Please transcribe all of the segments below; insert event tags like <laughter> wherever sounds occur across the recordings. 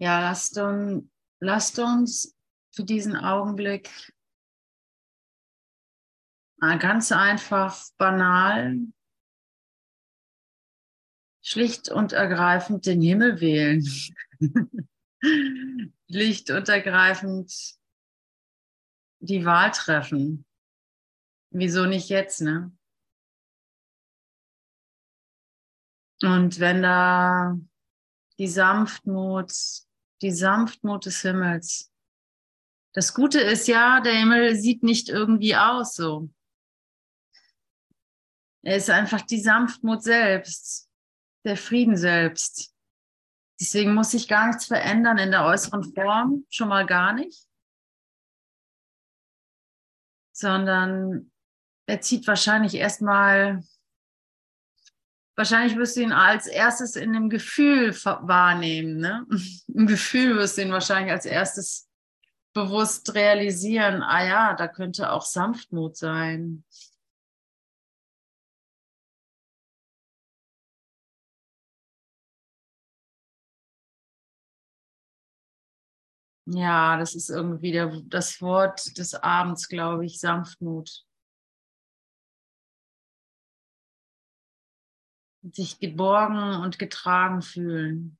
Ja, lasst uns, lasst uns für diesen Augenblick ganz einfach, banal, schlicht und ergreifend den Himmel wählen. <laughs> schlicht und ergreifend die Wahl treffen. Wieso nicht jetzt, ne? Und wenn da die Sanftmut, die Sanftmut des Himmels. Das Gute ist ja, der Himmel sieht nicht irgendwie aus so. Er ist einfach die Sanftmut selbst, der Frieden selbst. Deswegen muss sich gar nichts verändern in der äußeren Form, schon mal gar nicht, sondern er zieht wahrscheinlich erstmal, wahrscheinlich wirst du ihn als erstes in dem Gefühl wahrnehmen. Ne? <laughs> Im Gefühl wirst du ihn wahrscheinlich als erstes bewusst realisieren, ah ja, da könnte auch Sanftmut sein. Ja, das ist irgendwie der, das Wort des Abends, glaube ich, Sanftmut. Sich geborgen und getragen fühlen.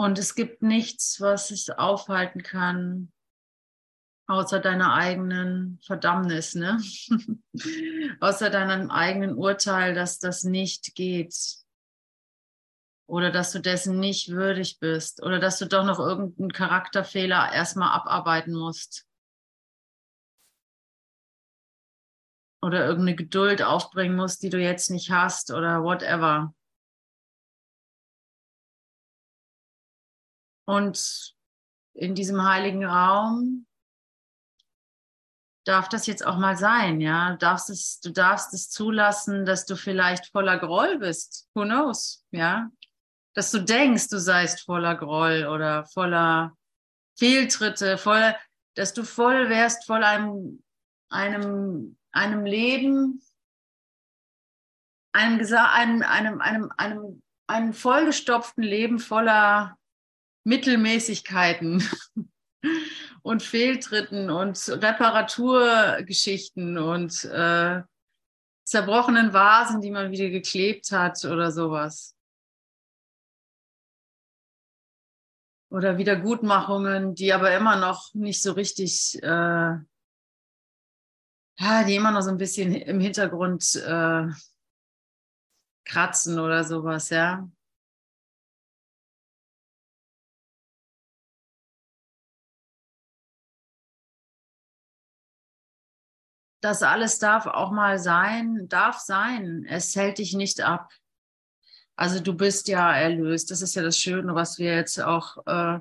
Und es gibt nichts, was es aufhalten kann, außer deiner eigenen Verdammnis, ne? <laughs> außer deinem eigenen Urteil, dass das nicht geht. Oder dass du dessen nicht würdig bist. Oder dass du doch noch irgendeinen Charakterfehler erstmal abarbeiten musst. Oder irgendeine Geduld aufbringen musst, die du jetzt nicht hast oder whatever. Und in diesem heiligen Raum darf das jetzt auch mal sein, ja. Du darfst es, du darfst es zulassen, dass du vielleicht voller Groll bist. Who knows, ja. Dass du denkst, du seist voller Groll oder voller Fehltritte, voll, dass du voll wärst voll einem, einem, einem Leben, einem, einem, einem, einem, einem, einem vollgestopften Leben voller Mittelmäßigkeiten <laughs> und Fehltritten und Reparaturgeschichten und äh, zerbrochenen Vasen, die man wieder geklebt hat oder sowas. Oder Wiedergutmachungen, die aber immer noch nicht so richtig, äh, ja, die immer noch so ein bisschen im Hintergrund äh, kratzen oder sowas, ja. Das alles darf auch mal sein, darf sein. Es hält dich nicht ab. Also du bist ja erlöst. Das ist ja das Schöne, was wir jetzt auch äh,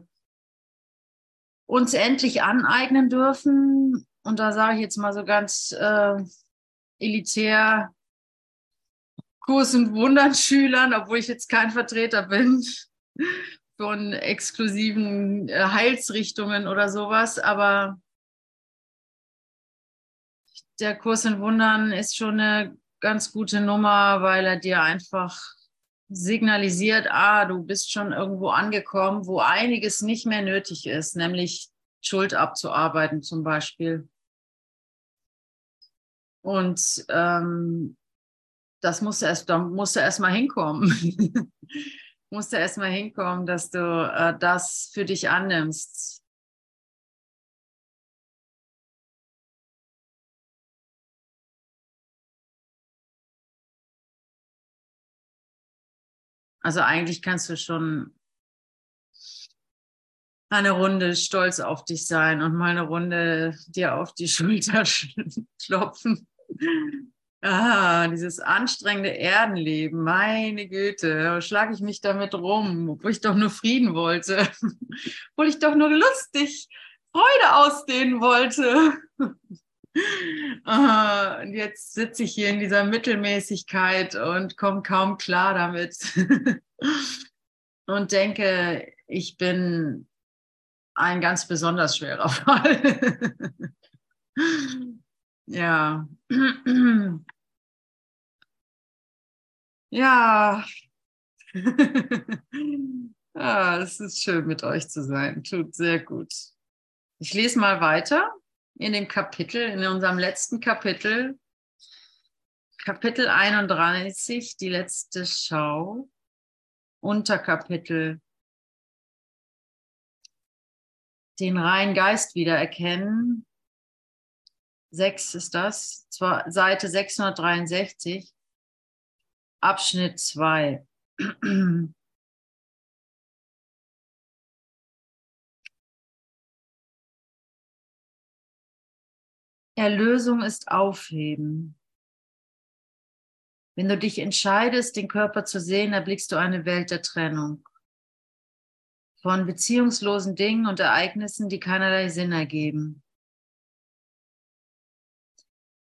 uns endlich aneignen dürfen. Und da sage ich jetzt mal so ganz äh, elitär Kurs- und Wundern-Schülern, obwohl ich jetzt kein Vertreter bin <laughs> von exklusiven äh, Heilsrichtungen oder sowas, aber der Kurs in Wundern ist schon eine ganz gute Nummer, weil er dir einfach signalisiert, ah, du bist schon irgendwo angekommen, wo einiges nicht mehr nötig ist, nämlich Schuld abzuarbeiten zum Beispiel. Und ähm, das musst du erst, da musst du erst mal hinkommen. <laughs> musst du erst mal hinkommen, dass du äh, das für dich annimmst. Also eigentlich kannst du schon eine Runde stolz auf dich sein und mal eine Runde dir auf die <laughs> Schulter klopfen. Ah, dieses anstrengende Erdenleben, meine Güte, schlage ich mich damit rum, obwohl ich doch nur Frieden wollte, <laughs> obwohl ich doch nur lustig Freude ausdehnen wollte. Und jetzt sitze ich hier in dieser Mittelmäßigkeit und komme kaum klar damit. <laughs> und denke, ich bin ein ganz besonders schwerer <laughs> Fall. ja. <clears throat> ja. <laughs> ah, es ist schön, mit euch zu sein. Tut sehr gut. Ich lese mal weiter in dem Kapitel, in unserem letzten Kapitel, Kapitel 31, die letzte Schau, Unterkapitel, den reinen Geist wiedererkennen. Sechs ist das, Seite 663, Abschnitt 2. Erlösung ist Aufheben. Wenn du dich entscheidest, den Körper zu sehen, erblickst du eine Welt der Trennung von beziehungslosen Dingen und Ereignissen, die keinerlei Sinn ergeben.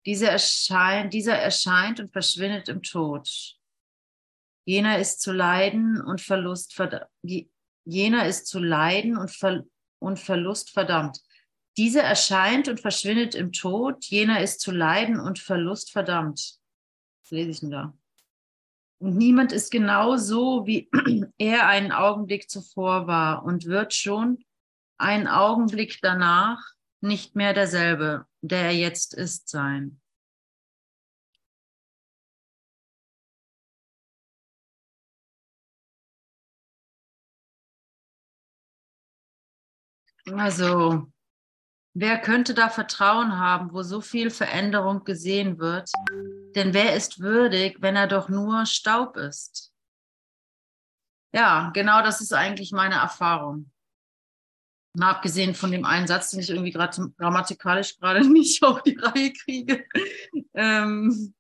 Diese erscheint, dieser erscheint und verschwindet im Tod. Jener ist zu Leiden und Verlust verdammt. Jener ist zu Leiden und, Ver und Verlust verdammt. Dieser erscheint und verschwindet im Tod, jener ist zu Leiden und Verlust verdammt. Was lese ich denn da? Und niemand ist genau so, wie <clears throat> er einen Augenblick zuvor war und wird schon einen Augenblick danach nicht mehr derselbe, der er jetzt ist, sein. Also, Wer könnte da Vertrauen haben, wo so viel Veränderung gesehen wird? Denn wer ist würdig, wenn er doch nur Staub ist? Ja, genau das ist eigentlich meine Erfahrung. Mal abgesehen von dem einen Satz, den ich irgendwie gerade grammatikalisch gerade <laughs> nicht auf die Reihe kriege, ähm,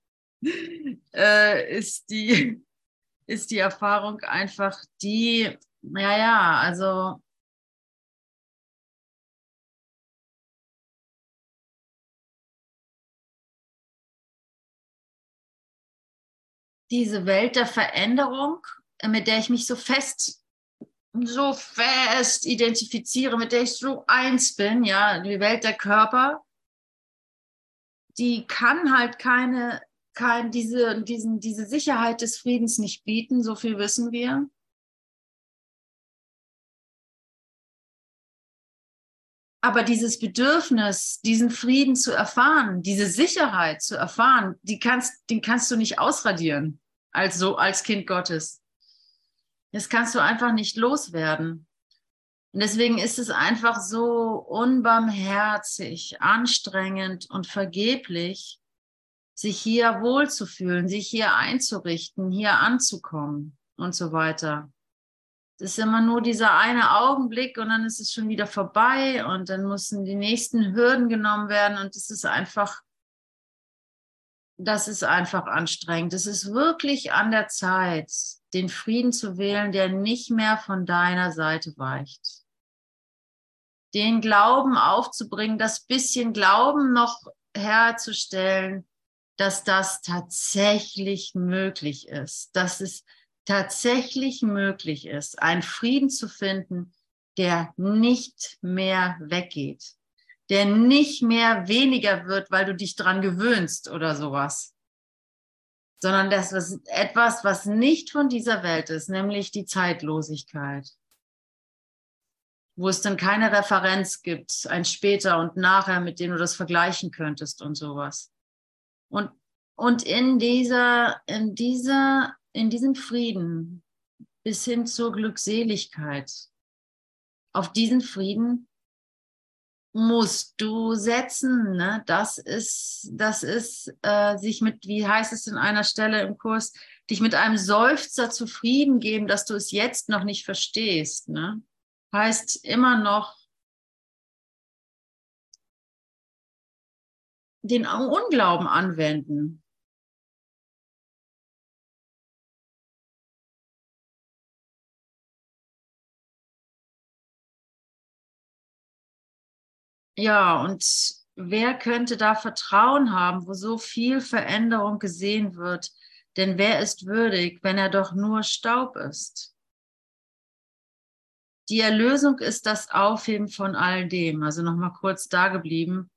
äh, ist, die, <laughs> ist die Erfahrung einfach die, naja, also diese Welt der Veränderung, mit der ich mich so fest, so fest identifiziere, mit der ich so eins bin, ja, die Welt der Körper, die kann halt keine, kein, diese, diesen, diese Sicherheit des Friedens nicht bieten, so viel wissen wir. Aber dieses Bedürfnis, diesen Frieden zu erfahren, diese Sicherheit zu erfahren, die kannst, den kannst du nicht ausradieren als so, als Kind Gottes. Das kannst du einfach nicht loswerden. Und deswegen ist es einfach so unbarmherzig, anstrengend und vergeblich, sich hier wohlzufühlen, sich hier einzurichten, hier anzukommen und so weiter. Das ist immer nur dieser eine Augenblick und dann ist es schon wieder vorbei und dann müssen die nächsten Hürden genommen werden und es ist einfach, das ist einfach anstrengend. Es ist wirklich an der Zeit, den Frieden zu wählen, der nicht mehr von deiner Seite weicht. Den Glauben aufzubringen, das bisschen Glauben noch herzustellen, dass das tatsächlich möglich ist, dass es tatsächlich möglich ist, einen Frieden zu finden, der nicht mehr weggeht, der nicht mehr weniger wird, weil du dich dran gewöhnst oder sowas, sondern das ist etwas, was nicht von dieser Welt ist, nämlich die Zeitlosigkeit, wo es dann keine Referenz gibt, ein später und nachher, mit dem du das vergleichen könntest und sowas. Und, und in dieser, in dieser in diesem Frieden bis hin zur Glückseligkeit, auf diesen Frieden musst du setzen. Ne? Das ist, das ist äh, sich mit, wie heißt es in einer Stelle im Kurs, dich mit einem Seufzer zufrieden geben, dass du es jetzt noch nicht verstehst. Ne? Heißt immer noch den Unglauben anwenden. Ja, und wer könnte da Vertrauen haben, wo so viel Veränderung gesehen wird? Denn wer ist würdig, wenn er doch nur Staub ist? die Erlösung ist das Aufheben von all dem. Also nochmal kurz da geblieben.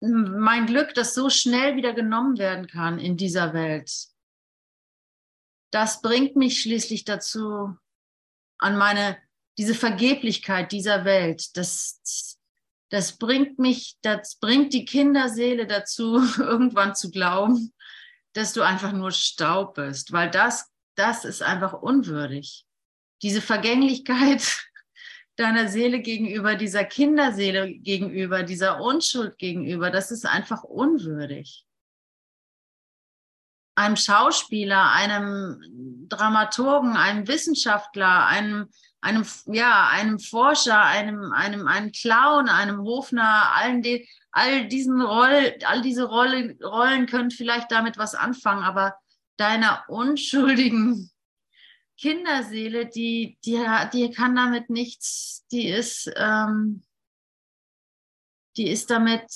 Mein Glück, das so schnell wieder genommen werden kann in dieser Welt, das bringt mich schließlich dazu, an meine, diese Vergeblichkeit dieser Welt, das, das bringt mich, das bringt die Kinderseele dazu, <laughs> irgendwann zu glauben, dass du einfach nur Staub bist, weil das, das ist einfach unwürdig. Diese Vergänglichkeit <laughs> deiner Seele gegenüber, dieser Kinderseele gegenüber, dieser Unschuld gegenüber, das ist einfach unwürdig. Einem Schauspieler, einem Dramaturgen, einem Wissenschaftler, einem, einem, ja, einem Forscher, einem, einem, einem Clown, einem Hofner, allen den, all diesen Roll, all diese Rolle, Rollen können vielleicht damit was anfangen, aber deiner unschuldigen <laughs> Kinderseele, die, die, die kann damit nichts, die ist, ähm, die ist damit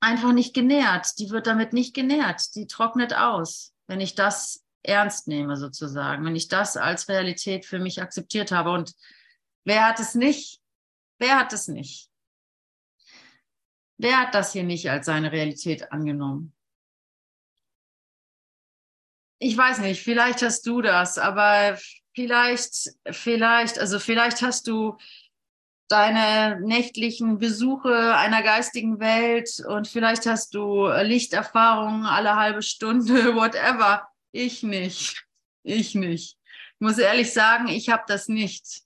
einfach nicht genährt. Die wird damit nicht genährt. Die trocknet aus, wenn ich das ernst nehme, sozusagen, wenn ich das als Realität für mich akzeptiert habe. Und wer hat es nicht? Wer hat es nicht? Wer hat das hier nicht als seine Realität angenommen? Ich weiß nicht, vielleicht hast du das, aber vielleicht, vielleicht, also vielleicht hast du deine nächtlichen Besuche einer geistigen Welt und vielleicht hast du Lichterfahrungen alle halbe Stunde, <laughs> whatever. Ich nicht. Ich nicht. Ich muss ehrlich sagen, ich habe das nicht.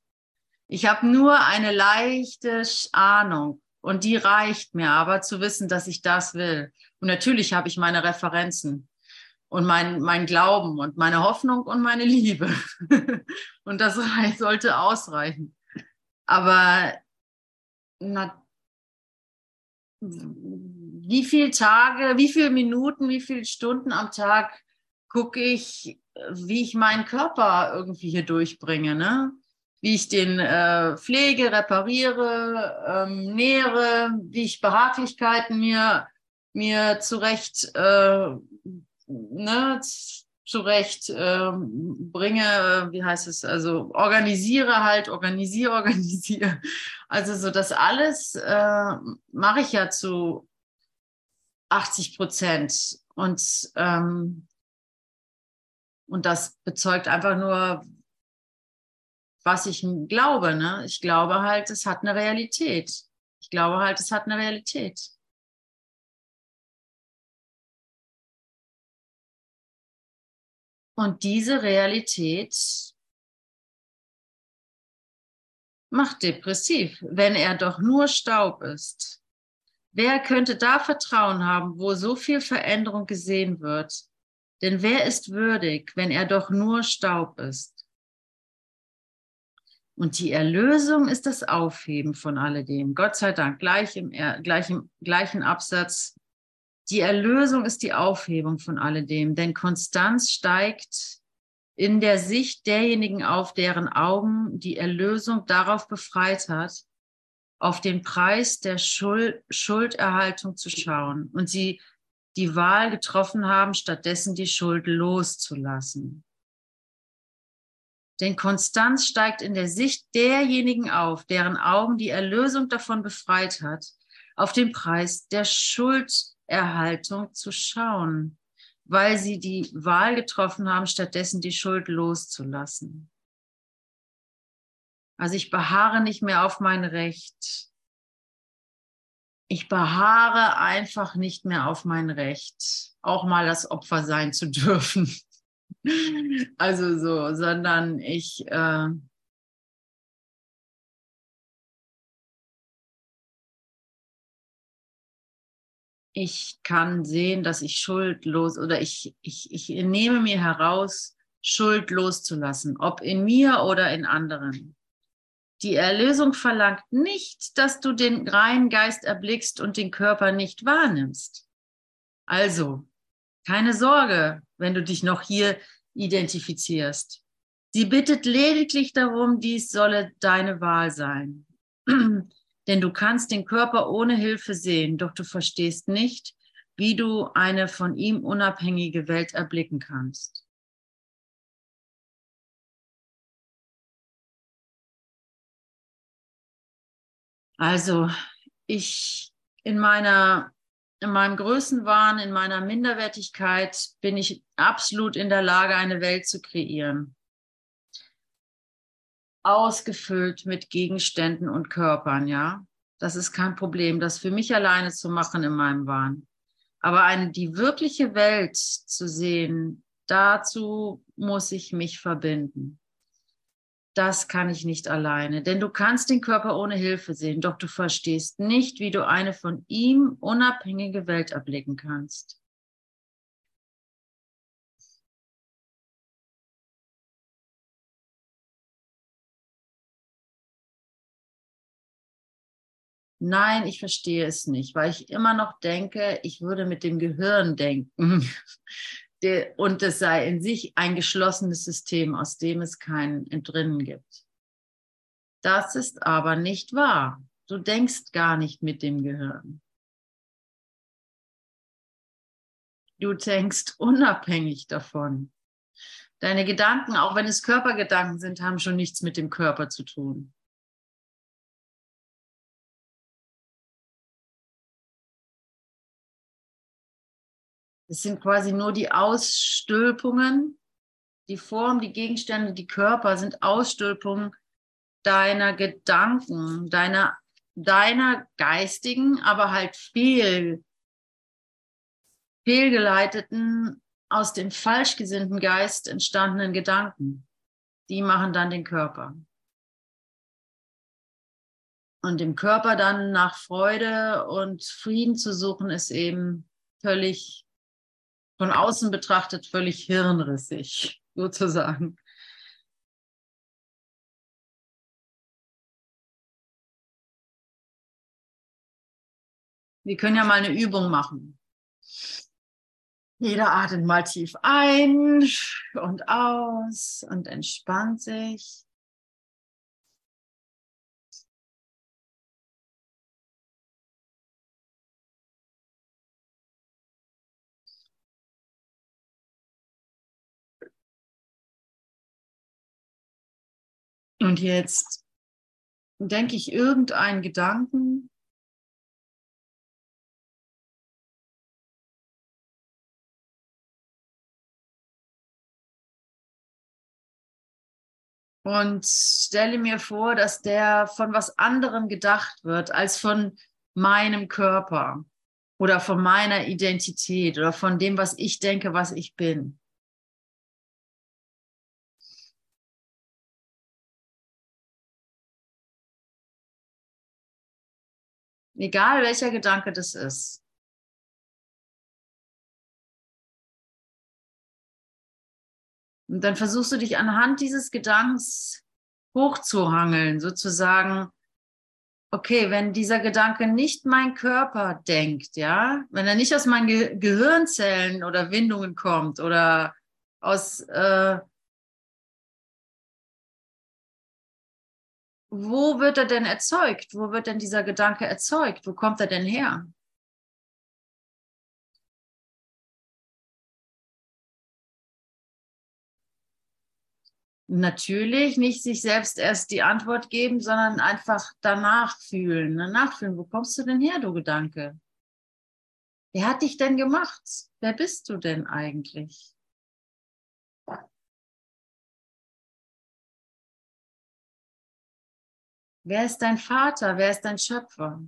Ich habe nur eine leichte Ahnung und die reicht mir aber zu wissen, dass ich das will. Und natürlich habe ich meine Referenzen und mein, mein Glauben und meine Hoffnung und meine Liebe. <laughs> und das sollte ausreichen. Aber na, wie viele Tage, wie viele Minuten, wie viele Stunden am Tag gucke ich, wie ich meinen Körper irgendwie hier durchbringe, ne? Wie ich den äh, pflege, repariere, ähm, nähere, wie ich Behaglichkeiten mir, mir zurecht äh, ne, zurecht äh, bringe, wie heißt es, also organisiere halt, organisiere, <laughs> organisiere. Also so das alles äh, mache ich ja zu 80 Prozent. Und, ähm, und das bezeugt einfach nur, was ich glaube. Ne? Ich glaube halt, es hat eine Realität. Ich glaube halt, es hat eine Realität. Und diese Realität macht depressiv, wenn er doch nur Staub ist. Wer könnte da Vertrauen haben, wo so viel Veränderung gesehen wird? Denn wer ist würdig, wenn er doch nur Staub ist? Und die Erlösung ist das Aufheben von alledem. Gott sei Dank, gleich im, gleich im gleichen Absatz die Erlösung ist die Aufhebung von alledem, denn Konstanz steigt in der Sicht derjenigen auf, deren Augen die Erlösung darauf befreit hat, auf den Preis der Schuld, Schulderhaltung zu schauen und sie die Wahl getroffen haben, stattdessen die Schuld loszulassen. Denn Konstanz steigt in der Sicht derjenigen auf, deren Augen die Erlösung davon befreit hat, auf den Preis der Schuld Erhaltung zu schauen, weil sie die Wahl getroffen haben, stattdessen die Schuld loszulassen. Also ich beharre nicht mehr auf mein Recht. Ich beharre einfach nicht mehr auf mein Recht, auch mal das Opfer sein zu dürfen. <laughs> Also so, sondern ich, äh, ich kann sehen, dass ich schuldlos oder ich, ich, ich nehme mir heraus, Schuld loszulassen, ob in mir oder in anderen. Die Erlösung verlangt nicht, dass du den reinen Geist erblickst und den Körper nicht wahrnimmst. Also, keine Sorge, wenn du dich noch hier identifizierst. Sie bittet lediglich darum, dies solle deine Wahl sein. <clears throat> Denn du kannst den Körper ohne Hilfe sehen, doch du verstehst nicht, wie du eine von ihm unabhängige Welt erblicken kannst. Also, ich in meiner in meinem Größenwahn, in meiner Minderwertigkeit bin ich absolut in der Lage, eine Welt zu kreieren. Ausgefüllt mit Gegenständen und Körpern, ja. Das ist kein Problem, das für mich alleine zu machen in meinem Wahn. Aber eine, die wirkliche Welt zu sehen, dazu muss ich mich verbinden das kann ich nicht alleine. Denn du kannst den Körper ohne Hilfe sehen, doch du verstehst nicht, wie du eine von ihm unabhängige Welt erblicken kannst. Nein, ich verstehe es nicht, weil ich immer noch denke, ich würde mit dem Gehirn denken <laughs> und es sei in sich ein geschlossenes System, aus dem es kein Entrinnen gibt. Das ist aber nicht wahr. Du denkst gar nicht mit dem Gehirn. Du denkst unabhängig davon. Deine Gedanken, auch wenn es Körpergedanken sind, haben schon nichts mit dem Körper zu tun. Es sind quasi nur die Ausstülpungen, die Form, die Gegenstände, die Körper sind Ausstülpungen deiner Gedanken, deiner, deiner geistigen, aber halt fehl, fehlgeleiteten, aus dem falsch gesinnten Geist entstandenen Gedanken. Die machen dann den Körper. Und dem Körper dann nach Freude und Frieden zu suchen, ist eben völlig von außen betrachtet völlig hirnrissig, <laughs> sozusagen. Wir können ja mal eine Übung machen. Jeder atmet mal tief ein und aus und entspannt sich. Und jetzt denke ich irgendeinen Gedanken. Und stelle mir vor, dass der von was anderem gedacht wird als von meinem Körper oder von meiner Identität oder von dem, was ich denke, was ich bin. Egal welcher Gedanke das ist. Und dann versuchst du dich anhand dieses Gedankens hochzuhangeln, sozusagen, okay, wenn dieser Gedanke nicht mein Körper denkt, ja, wenn er nicht aus meinen Ge Gehirnzellen oder Windungen kommt oder aus äh, wo wird er denn erzeugt? Wo wird denn dieser Gedanke erzeugt? Wo kommt er denn her? Natürlich nicht sich selbst erst die Antwort geben, sondern einfach danach fühlen. Danach fühlen, wo kommst du denn her, du Gedanke? Wer hat dich denn gemacht? Wer bist du denn eigentlich? Wer ist dein Vater? Wer ist dein Schöpfer?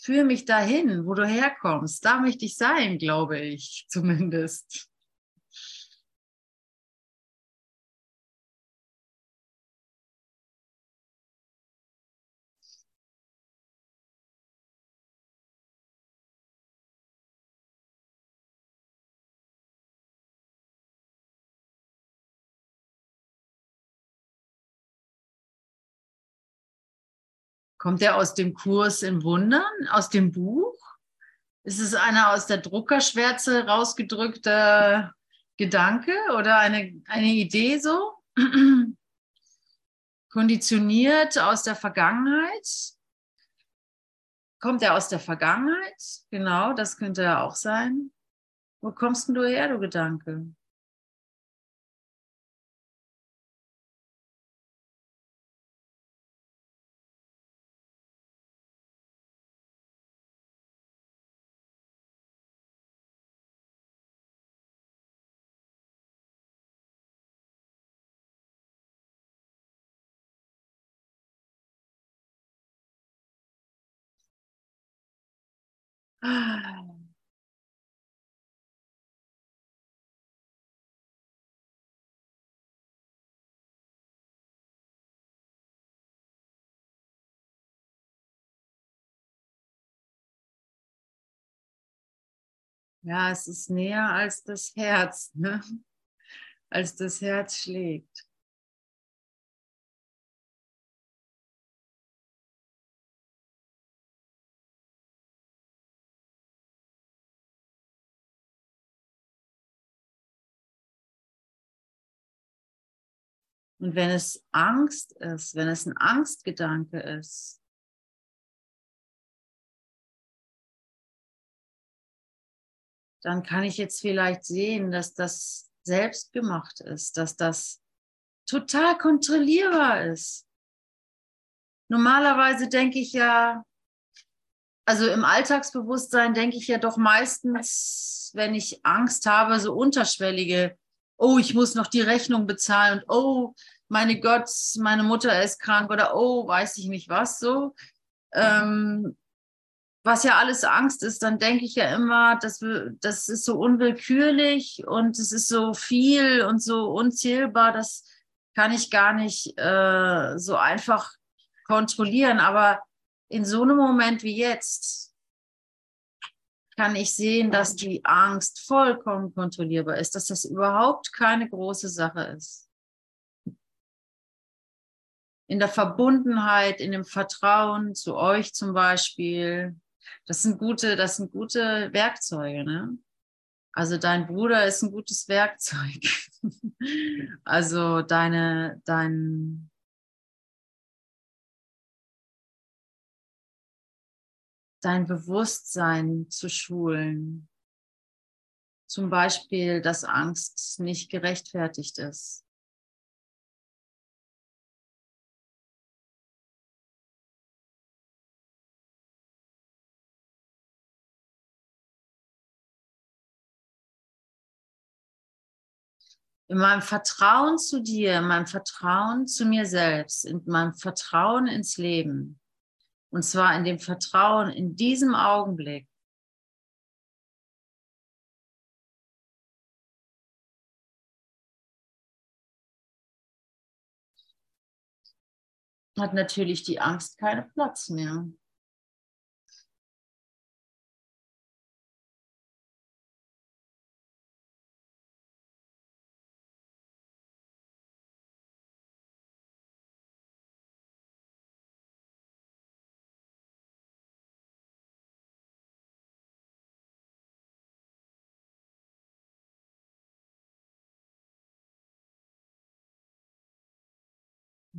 Führ mich dahin, wo du herkommst. Da möchte ich sein, glaube ich zumindest. Kommt der aus dem Kurs in Wundern, aus dem Buch? Ist es einer aus der Druckerschwärze rausgedrückte Gedanke oder eine, eine Idee so? <clears throat> Konditioniert aus der Vergangenheit? Kommt er aus der Vergangenheit? Genau, das könnte ja auch sein. Wo kommst denn du her, du Gedanke? Ja, es ist näher als das Herz, ne? als das Herz schlägt. Und wenn es Angst ist, wenn es ein Angstgedanke ist, dann kann ich jetzt vielleicht sehen, dass das selbst gemacht ist, dass das total kontrollierbar ist. Normalerweise denke ich ja, also im Alltagsbewusstsein denke ich ja doch meistens, wenn ich Angst habe, so unterschwellige, oh, ich muss noch die Rechnung bezahlen und oh, meine Gott, meine Mutter ist krank oder oh, weiß ich nicht was so. Ähm, was ja alles Angst ist, dann denke ich ja immer, dass das ist so unwillkürlich und es ist so viel und so unzählbar, das kann ich gar nicht äh, so einfach kontrollieren. Aber in so einem Moment wie jetzt kann ich sehen, dass die Angst vollkommen kontrollierbar ist, dass das überhaupt keine große Sache ist. In der Verbundenheit, in dem Vertrauen zu euch zum Beispiel, das sind gute, das sind gute Werkzeuge, ne? Also dein Bruder ist ein gutes Werkzeug. <laughs> also deine, dein, dein Bewusstsein zu schulen. Zum Beispiel, dass Angst nicht gerechtfertigt ist. in meinem Vertrauen zu dir, in meinem Vertrauen zu mir selbst, in meinem Vertrauen ins Leben. Und zwar in dem Vertrauen in diesem Augenblick. Hat natürlich die Angst keinen Platz mehr.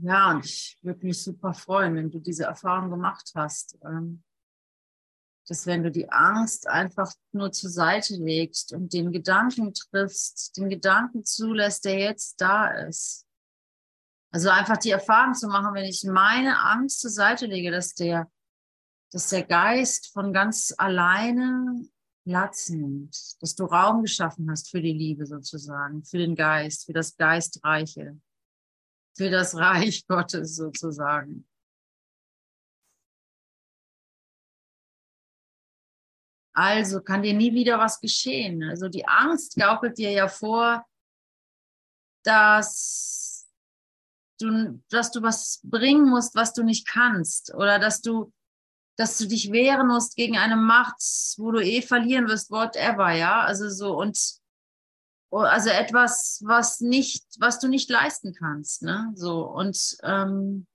Ja, und ich würde mich super freuen, wenn du diese Erfahrung gemacht hast. Ähm, dass wenn du die Angst einfach nur zur Seite legst und den Gedanken triffst, den Gedanken zulässt, der jetzt da ist. Also einfach die Erfahrung zu machen, wenn ich meine Angst zur Seite lege, dass der, dass der Geist von ganz alleine Platz nimmt, dass du Raum geschaffen hast für die Liebe sozusagen, für den Geist, für das Geistreiche für das Reich <laughs> Gottes sozusagen. Also kann dir nie wieder was geschehen. Also die Angst gaukelt dir ja vor, dass du, dass du was bringen musst, was du nicht kannst. Oder dass du, dass du dich wehren musst gegen eine Macht, wo du eh verlieren wirst, whatever, ja. Also so, und also etwas, was nicht, was du nicht leisten kannst, ne? So und ähm,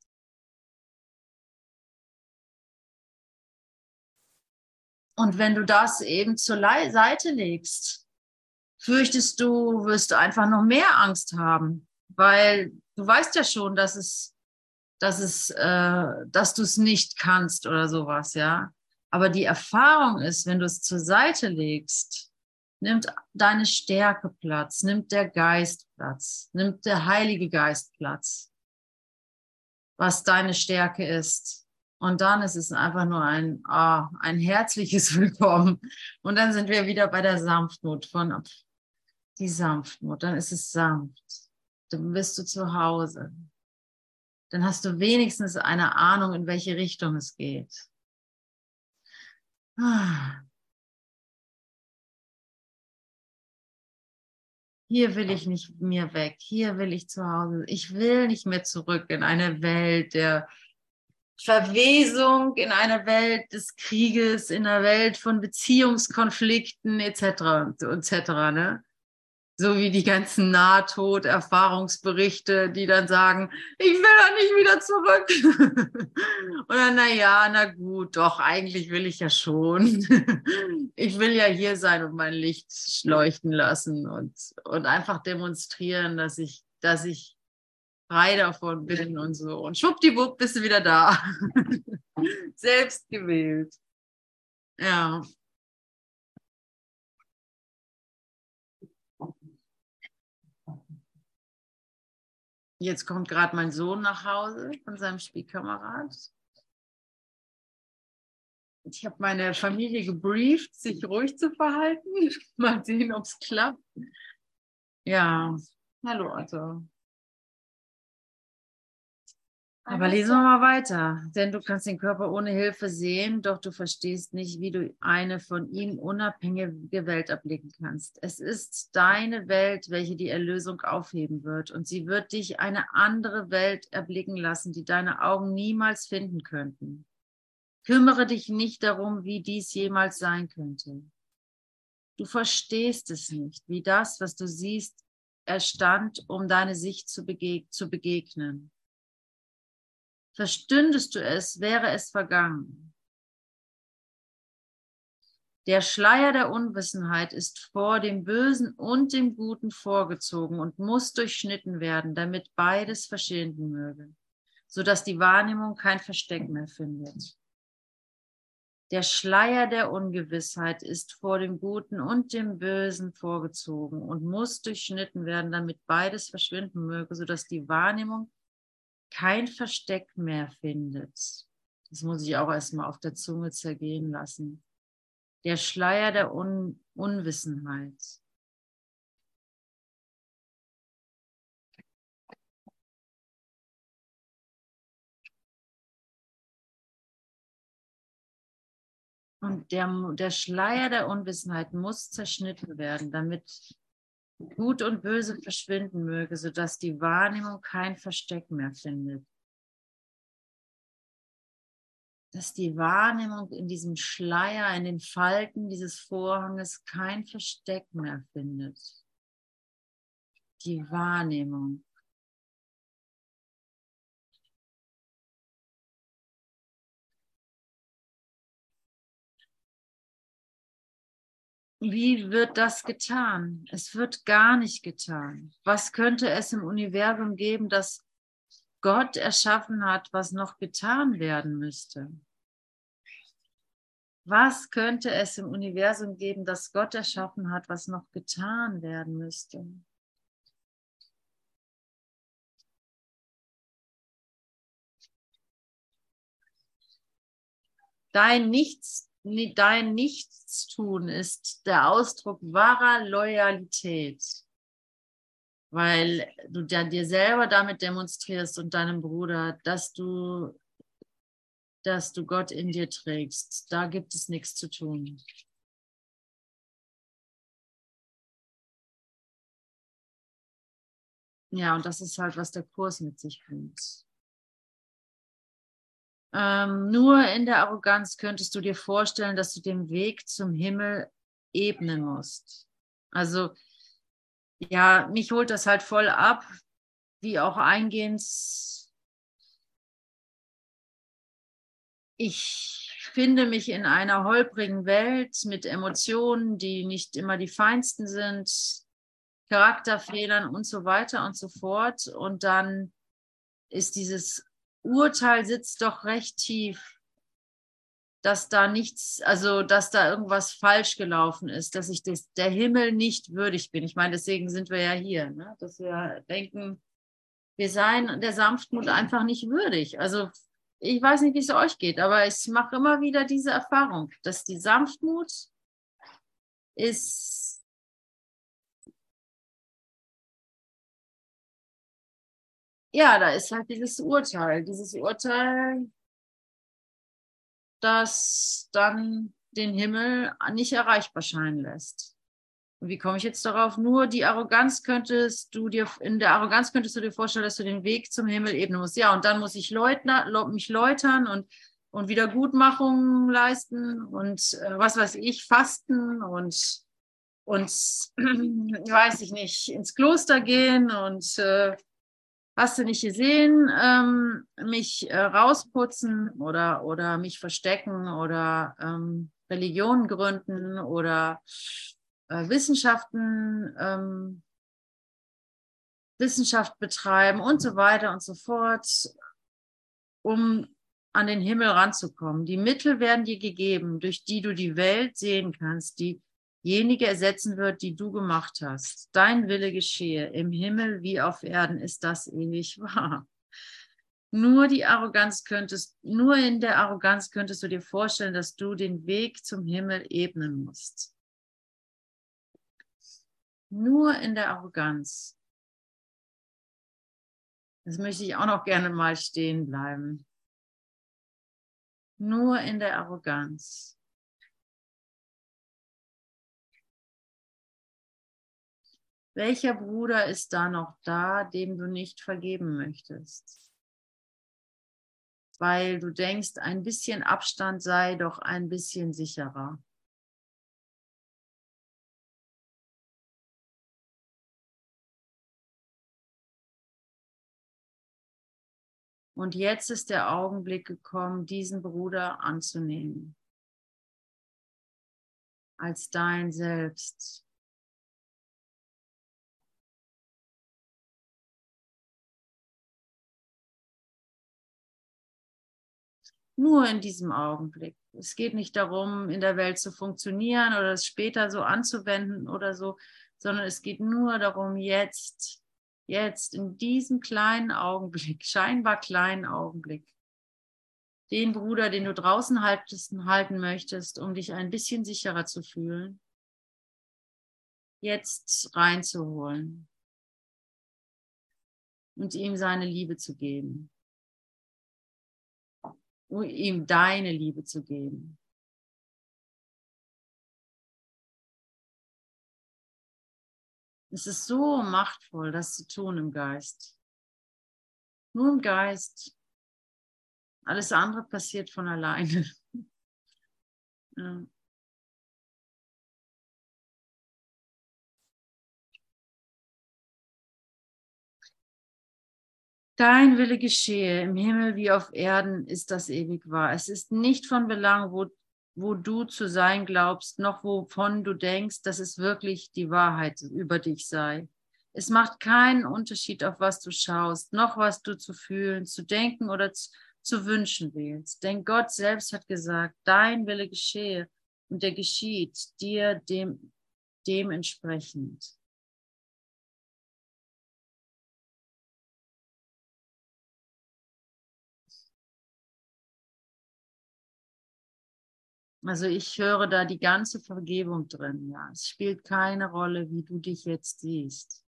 und wenn du das eben zur Le Seite legst, fürchtest du, wirst du einfach noch mehr Angst haben, weil du weißt ja schon, dass es, dass es, äh, dass du es nicht kannst oder sowas, ja. Aber die Erfahrung ist, wenn du es zur Seite legst, nimmt deine Stärke Platz, nimmt der Geist Platz, nimmt der Heilige Geist Platz, was deine Stärke ist. Und dann ist es einfach nur ein, oh, ein herzliches <laughs> Willkommen. Und dann sind wir wieder bei der Sanftmut von die Sanftmut. Dann ist es sanft. Dann bist du zu Hause. Dann hast du wenigstens eine Ahnung, in welche Richtung es geht. Ah. Hier will ich nicht mehr weg, hier will ich zu Hause. Ich will nicht mehr zurück in eine Welt der Verwesung, in eine Welt des Krieges, in einer Welt von Beziehungskonflikten etc. etc. Ne? So wie die ganzen Nahtod-Erfahrungsberichte, die dann sagen, ich will da nicht wieder zurück. <laughs> Oder naja, na gut, doch, eigentlich will ich ja schon. <laughs> ich will ja hier sein und mein Licht leuchten lassen und, und einfach demonstrieren, dass ich, dass ich frei davon bin und so. Und schwuppdiwupp bist du wieder da. <laughs> Selbst gewählt. Ja. Jetzt kommt gerade mein Sohn nach Hause von seinem Spielkamerad. Ich habe meine Familie gebrieft, sich ruhig zu verhalten. <laughs> Mal sehen, ob es klappt. Ja, hallo Otto. Aber lesen wir mal weiter, denn du kannst den Körper ohne Hilfe sehen, doch du verstehst nicht, wie du eine von ihm unabhängige Welt erblicken kannst. Es ist deine Welt, welche die Erlösung aufheben wird, und sie wird dich eine andere Welt erblicken lassen, die deine Augen niemals finden könnten. Kümmere dich nicht darum, wie dies jemals sein könnte. Du verstehst es nicht, wie das, was du siehst, erstand, um deine Sicht zu, bege zu begegnen. Verstündest du es, wäre es vergangen. Der Schleier der Unwissenheit ist vor dem Bösen und dem Guten vorgezogen und muss durchschnitten werden, damit beides verschwinden möge, sodass die Wahrnehmung kein Versteck mehr findet. Der Schleier der Ungewissheit ist vor dem Guten und dem Bösen vorgezogen und muss durchschnitten werden, damit beides verschwinden möge, sodass die Wahrnehmung kein Versteck mehr findet. Das muss ich auch erstmal auf der Zunge zergehen lassen. Der Schleier der Un Unwissenheit. Und der, der Schleier der Unwissenheit muss zerschnitten werden, damit Gut und Böse verschwinden möge, sodass die Wahrnehmung kein Versteck mehr findet. Dass die Wahrnehmung in diesem Schleier, in den Falten dieses Vorhanges kein Versteck mehr findet. Die Wahrnehmung. Wie wird das getan? Es wird gar nicht getan. Was könnte es im Universum geben, das Gott erschaffen hat, was noch getan werden müsste? Was könnte es im Universum geben, das Gott erschaffen hat, was noch getan werden müsste? Dein Nichts dein Nichtstun ist der Ausdruck wahrer Loyalität, weil du dir selber damit demonstrierst und deinem Bruder, dass du, dass du Gott in dir trägst. Da gibt es nichts zu tun. Ja, und das ist halt, was der Kurs mit sich bringt. Ähm, nur in der Arroganz könntest du dir vorstellen, dass du den Weg zum Himmel ebnen musst. Also ja, mich holt das halt voll ab, wie auch eingehend. Ich finde mich in einer holprigen Welt mit Emotionen, die nicht immer die feinsten sind, Charakterfehlern und so weiter und so fort. Und dann ist dieses Urteil sitzt doch recht tief, dass da nichts, also dass da irgendwas falsch gelaufen ist, dass ich des, der Himmel nicht würdig bin. Ich meine, deswegen sind wir ja hier, ne? dass wir denken, wir seien der Sanftmut einfach nicht würdig. Also ich weiß nicht, wie es euch geht, aber ich mache immer wieder diese Erfahrung, dass die Sanftmut ist ja, da ist halt dieses Urteil, dieses Urteil, das dann den Himmel nicht erreichbar scheinen lässt. Und wie komme ich jetzt darauf? Nur die Arroganz könntest du dir, in der Arroganz könntest du dir vorstellen, dass du den Weg zum Himmel ebnen musst. Ja, und dann muss ich Leutner, mich läutern und, und Wiedergutmachung leisten und äh, was weiß ich, fasten und, und <clears throat> weiß ich nicht, ins Kloster gehen und äh, hast du nicht gesehen, ähm, mich äh, rausputzen oder, oder mich verstecken oder ähm, Religion gründen oder äh, Wissenschaften, ähm, Wissenschaft betreiben und so weiter und so fort, um an den Himmel ranzukommen. Die Mittel werden dir gegeben, durch die du die Welt sehen kannst, diejenige ersetzen wird, die du gemacht hast. Dein Wille geschehe im Himmel wie auf Erden, ist das ewig wahr. Nur die Arroganz könntest, nur in der Arroganz könntest du dir vorstellen, dass du den Weg zum Himmel ebnen musst. Nur in der Arroganz. Das möchte ich auch noch gerne mal stehen bleiben. Nur in der Arroganz. Welcher Bruder ist da noch da, dem du nicht vergeben möchtest? weil du denkst, ein bisschen Abstand sei doch ein bisschen sicherer. Und jetzt ist der Augenblick gekommen, diesen Bruder anzunehmen als dein Selbst. Nur in diesem Augenblick. Es geht nicht darum, in der Welt zu funktionieren oder es später so anzuwenden oder so, sondern es geht nur darum, jetzt, jetzt, in diesem kleinen Augenblick, <laughs> scheinbar kleinen Augenblick, den Bruder, den du draußen halten möchtest, um dich ein bisschen sicherer zu fühlen, jetzt reinzuholen und ihm seine Liebe zu geben ihm deine Liebe zu geben. Es ist so machtvoll, das zu tun im Geist. Nur im Geist. Alles andere passiert von alleine. <laughs> ja. Dein Wille geschehe im Himmel wie auf Erden, ist das ewig wahr. Es ist nicht von Belang, wo, wo du zu sein glaubst, noch wovon du denkst, dass es wirklich die Wahrheit über dich sei. Es macht keinen Unterschied, auf was du schaust, noch was du zu fühlen, zu denken oder zu, zu wünschen willst. Denn Gott selbst hat gesagt, dein Wille geschehe und der geschieht dir dem, dementsprechend. Also ich höre da die ganze Vergebung drin. Ja, es spielt keine Rolle, wie du dich jetzt siehst.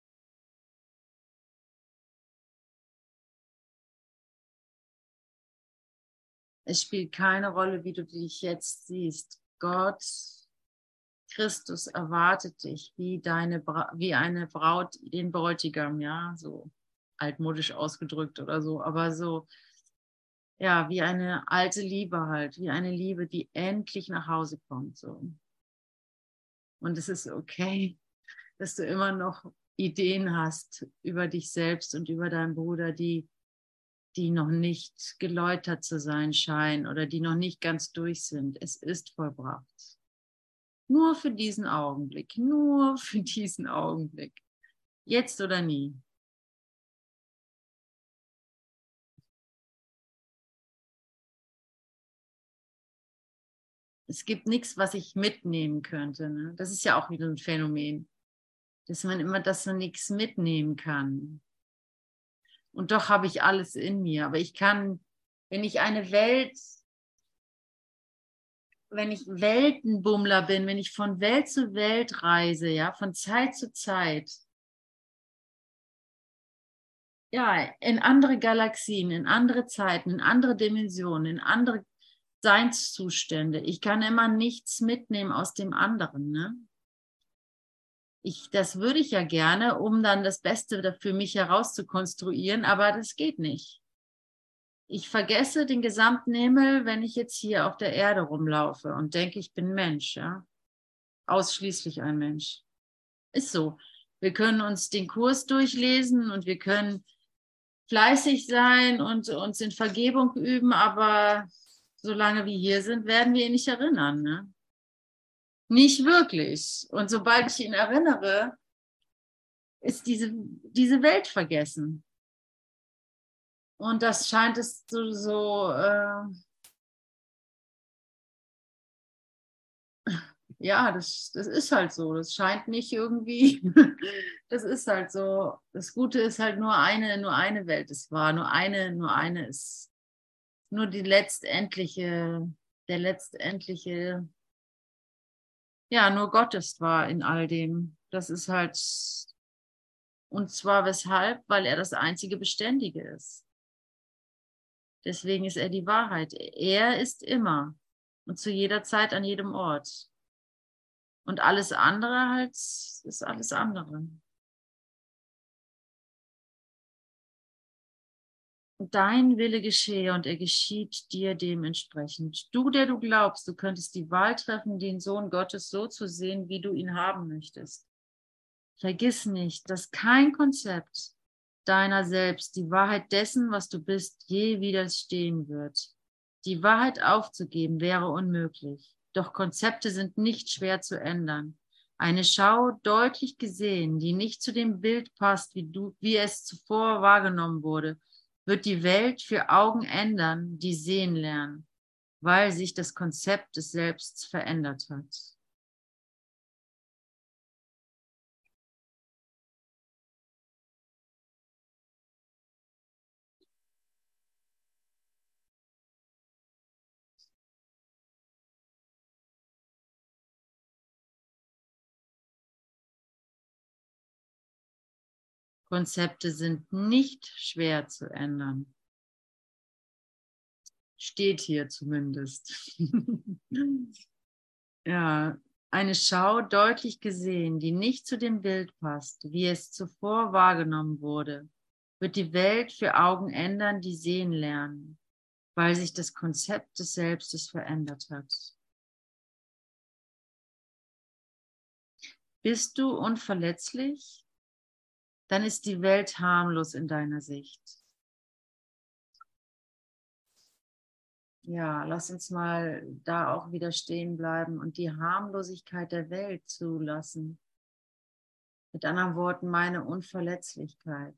Es spielt keine Rolle, wie du dich jetzt siehst. Gott, Christus erwartet dich wie deine, wie eine Braut den Bräutigam, ja, so altmodisch ausgedrückt oder so, aber so ja, wie eine alte Liebe halt, wie eine Liebe, die endlich nach Hause kommt. So. Und es ist okay, dass du immer noch Ideen hast über dich selbst und über deinen Bruder, die, die noch nicht geläutert zu sein scheinen oder die noch nicht ganz durch sind. Es ist vollbracht. Nur für diesen Augenblick, nur für diesen Augenblick. Jetzt oder nie. Es gibt nichts, was ich mitnehmen könnte. Ne? Das ist ja auch wieder ein Phänomen, dass man immer, dass man nichts mitnehmen kann. Und doch habe ich alles in mir. Aber ich kann, wenn ich eine Welt, wenn ich Weltenbummler bin, wenn ich von Welt zu Welt reise, ja, von Zeit zu Zeit, ja, in andere Galaxien, in andere Zeiten, in andere Dimensionen, in andere Seinszustände. Ich kann immer nichts mitnehmen aus dem anderen. Ne? Ich, das würde ich ja gerne, um dann das Beste für mich herauszukonstruieren, aber das geht nicht. Ich vergesse den gesamten Himmel, wenn ich jetzt hier auf der Erde rumlaufe und denke, ich bin Mensch, ja. Ausschließlich ein Mensch. Ist so. Wir können uns den Kurs durchlesen und wir können fleißig sein und uns in Vergebung üben, aber solange wir hier sind, werden wir ihn nicht erinnern. Ne? Nicht wirklich. Und sobald ich ihn erinnere, ist diese, diese Welt vergessen. Und das scheint es so, so äh, ja, das, das ist halt so. Das scheint nicht irgendwie, <laughs> das ist halt so. Das Gute ist halt nur eine, nur eine Welt ist wahr, nur eine, nur eine ist, nur die letztendliche, der letztendliche, ja, nur Gott ist wahr in all dem. Das ist halt, und zwar weshalb? Weil er das einzige Beständige ist. Deswegen ist er die Wahrheit. Er ist immer und zu jeder Zeit an jedem Ort. Und alles andere halt ist alles andere. Dein Wille geschehe und er geschieht dir dementsprechend. Du, der du glaubst, du könntest die Wahl treffen, den Sohn Gottes so zu sehen, wie du ihn haben möchtest. Vergiss nicht, dass kein Konzept deiner selbst die Wahrheit dessen, was du bist, je widerstehen wird. Die Wahrheit aufzugeben wäre unmöglich. Doch Konzepte sind nicht schwer zu ändern. Eine Schau deutlich gesehen, die nicht zu dem Bild passt, wie, du, wie es zuvor wahrgenommen wurde, wird die Welt für Augen ändern, die sehen lernen, weil sich das Konzept des Selbst verändert hat. Konzepte sind nicht schwer zu ändern. Steht hier zumindest. <laughs> ja, eine Schau deutlich gesehen, die nicht zu dem Bild passt, wie es zuvor wahrgenommen wurde, wird die Welt für Augen ändern, die sehen lernen, weil sich das Konzept des Selbstes verändert hat. Bist du unverletzlich? Dann ist die Welt harmlos in deiner Sicht. Ja, lass uns mal da auch wieder stehen bleiben und die Harmlosigkeit der Welt zulassen. Mit anderen Worten, meine Unverletzlichkeit.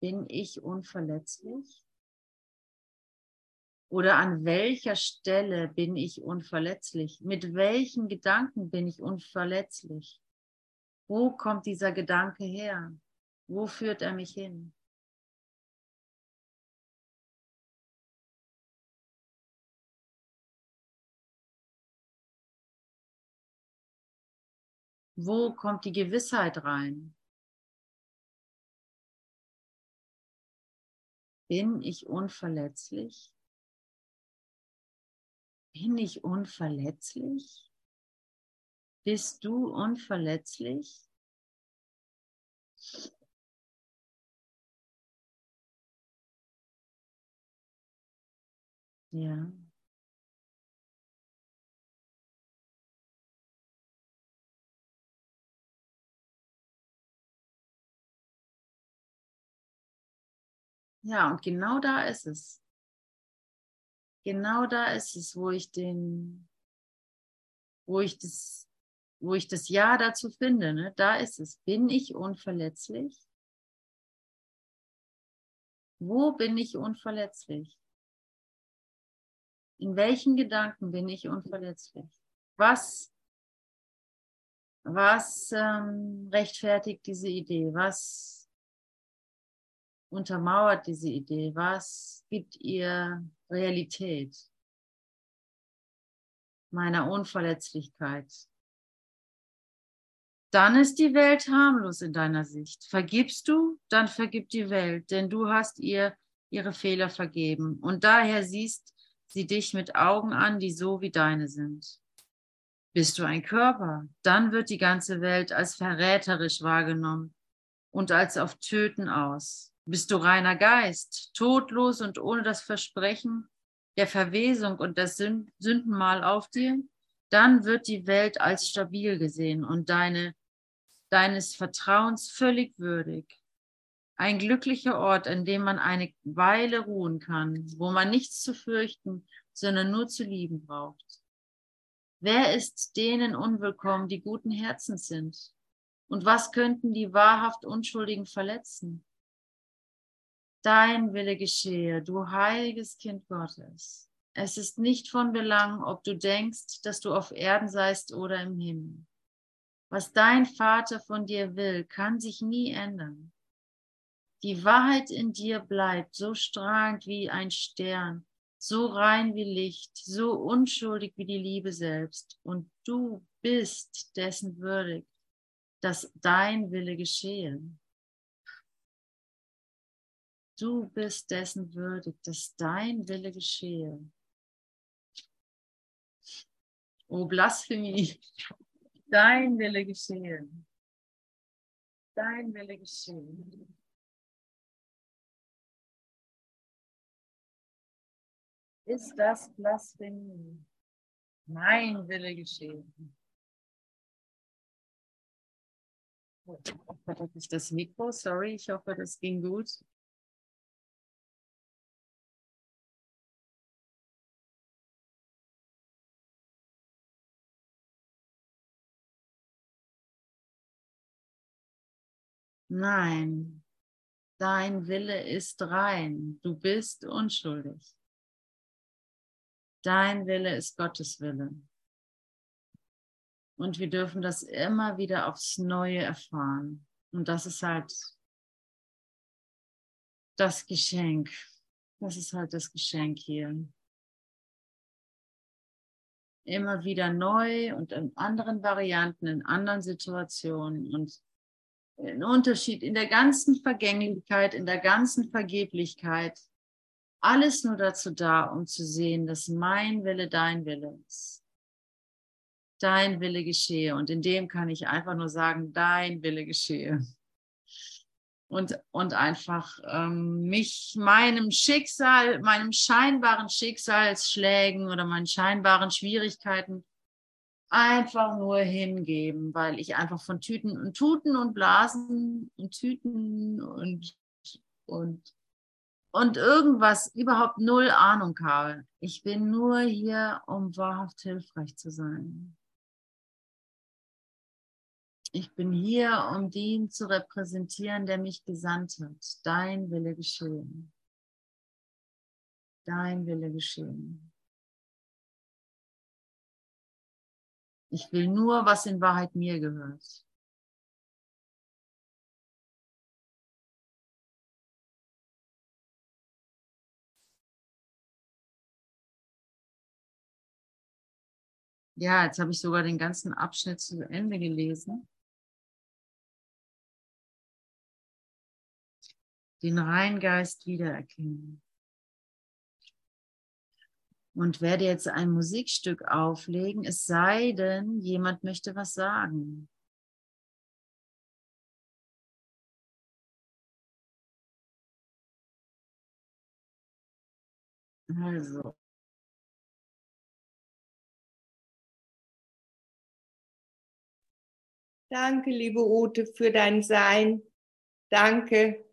Bin ich unverletzlich? Oder an welcher Stelle bin ich unverletzlich? Mit welchen Gedanken bin ich unverletzlich? Wo kommt dieser Gedanke her? Wo führt er mich hin? Wo kommt die Gewissheit rein? Bin ich unverletzlich? Bin ich unverletzlich? Bist du unverletzlich? Ja. Ja, und genau da ist es. Genau da ist es, wo ich den, wo ich das, wo ich das Ja dazu finde. Ne? Da ist es. Bin ich unverletzlich? Wo bin ich unverletzlich? In welchen Gedanken bin ich unverletzlich? Was, was ähm, rechtfertigt diese Idee? Was untermauert diese Idee? Was gibt ihr Realität meiner Unverletzlichkeit? Dann ist die Welt harmlos in deiner Sicht. Vergibst du, dann vergib die Welt, denn du hast ihr ihre Fehler vergeben. Und daher siehst sie dich mit Augen an, die so wie deine sind. Bist du ein Körper, dann wird die ganze Welt als verräterisch wahrgenommen und als auf Töten aus. Bist du reiner Geist, todlos und ohne das Versprechen der Verwesung und das Sündenmal auf dir, dann wird die Welt als stabil gesehen und deine, deines Vertrauens völlig würdig. Ein glücklicher Ort, an dem man eine Weile ruhen kann, wo man nichts zu fürchten, sondern nur zu lieben braucht. Wer ist denen unwillkommen, die guten Herzens sind? Und was könnten die wahrhaft Unschuldigen verletzen? Dein Wille geschehe, du heiliges Kind Gottes. Es ist nicht von Belang, ob du denkst, dass du auf Erden seist oder im Himmel. Was dein Vater von dir will, kann sich nie ändern. Die Wahrheit in dir bleibt so strahlend wie ein Stern, so rein wie Licht, so unschuldig wie die Liebe selbst. Und du bist dessen würdig, dass dein Wille geschehe. Du bist dessen würdig, dass dein Wille geschehe. O Blasphemie, dein Wille geschehe. Dein Wille geschehe. Ist das Blasphemie. Mein Wille geschehen. Das ist das Mikro, sorry, ich hoffe, das ging gut. Nein, dein Wille ist rein, du bist unschuldig. Dein Wille ist Gottes Wille. Und wir dürfen das immer wieder aufs Neue erfahren. Und das ist halt das Geschenk. Das ist halt das Geschenk hier. Immer wieder neu und in anderen Varianten, in anderen Situationen und ein Unterschied in der ganzen Vergänglichkeit, in der ganzen Vergeblichkeit alles nur dazu da, um zu sehen, dass mein Wille dein Wille ist. Dein Wille geschehe. Und in dem kann ich einfach nur sagen, dein Wille geschehe. Und, und einfach ähm, mich meinem Schicksal, meinem scheinbaren Schicksalsschlägen oder meinen scheinbaren Schwierigkeiten einfach nur hingeben, weil ich einfach von Tüten und Tuten und Blasen und Tüten und, und und irgendwas überhaupt null Ahnung habe. Ich bin nur hier, um wahrhaft hilfreich zu sein. Ich bin hier, um den zu repräsentieren, der mich gesandt hat. Dein Wille geschehen. Dein Wille geschehen. Ich will nur, was in Wahrheit mir gehört. Ja, jetzt habe ich sogar den ganzen Abschnitt zu Ende gelesen. Den Reingeist wiedererkennen. Und werde jetzt ein Musikstück auflegen, es sei denn, jemand möchte was sagen. Also. Danke, liebe Ute, für dein Sein. Danke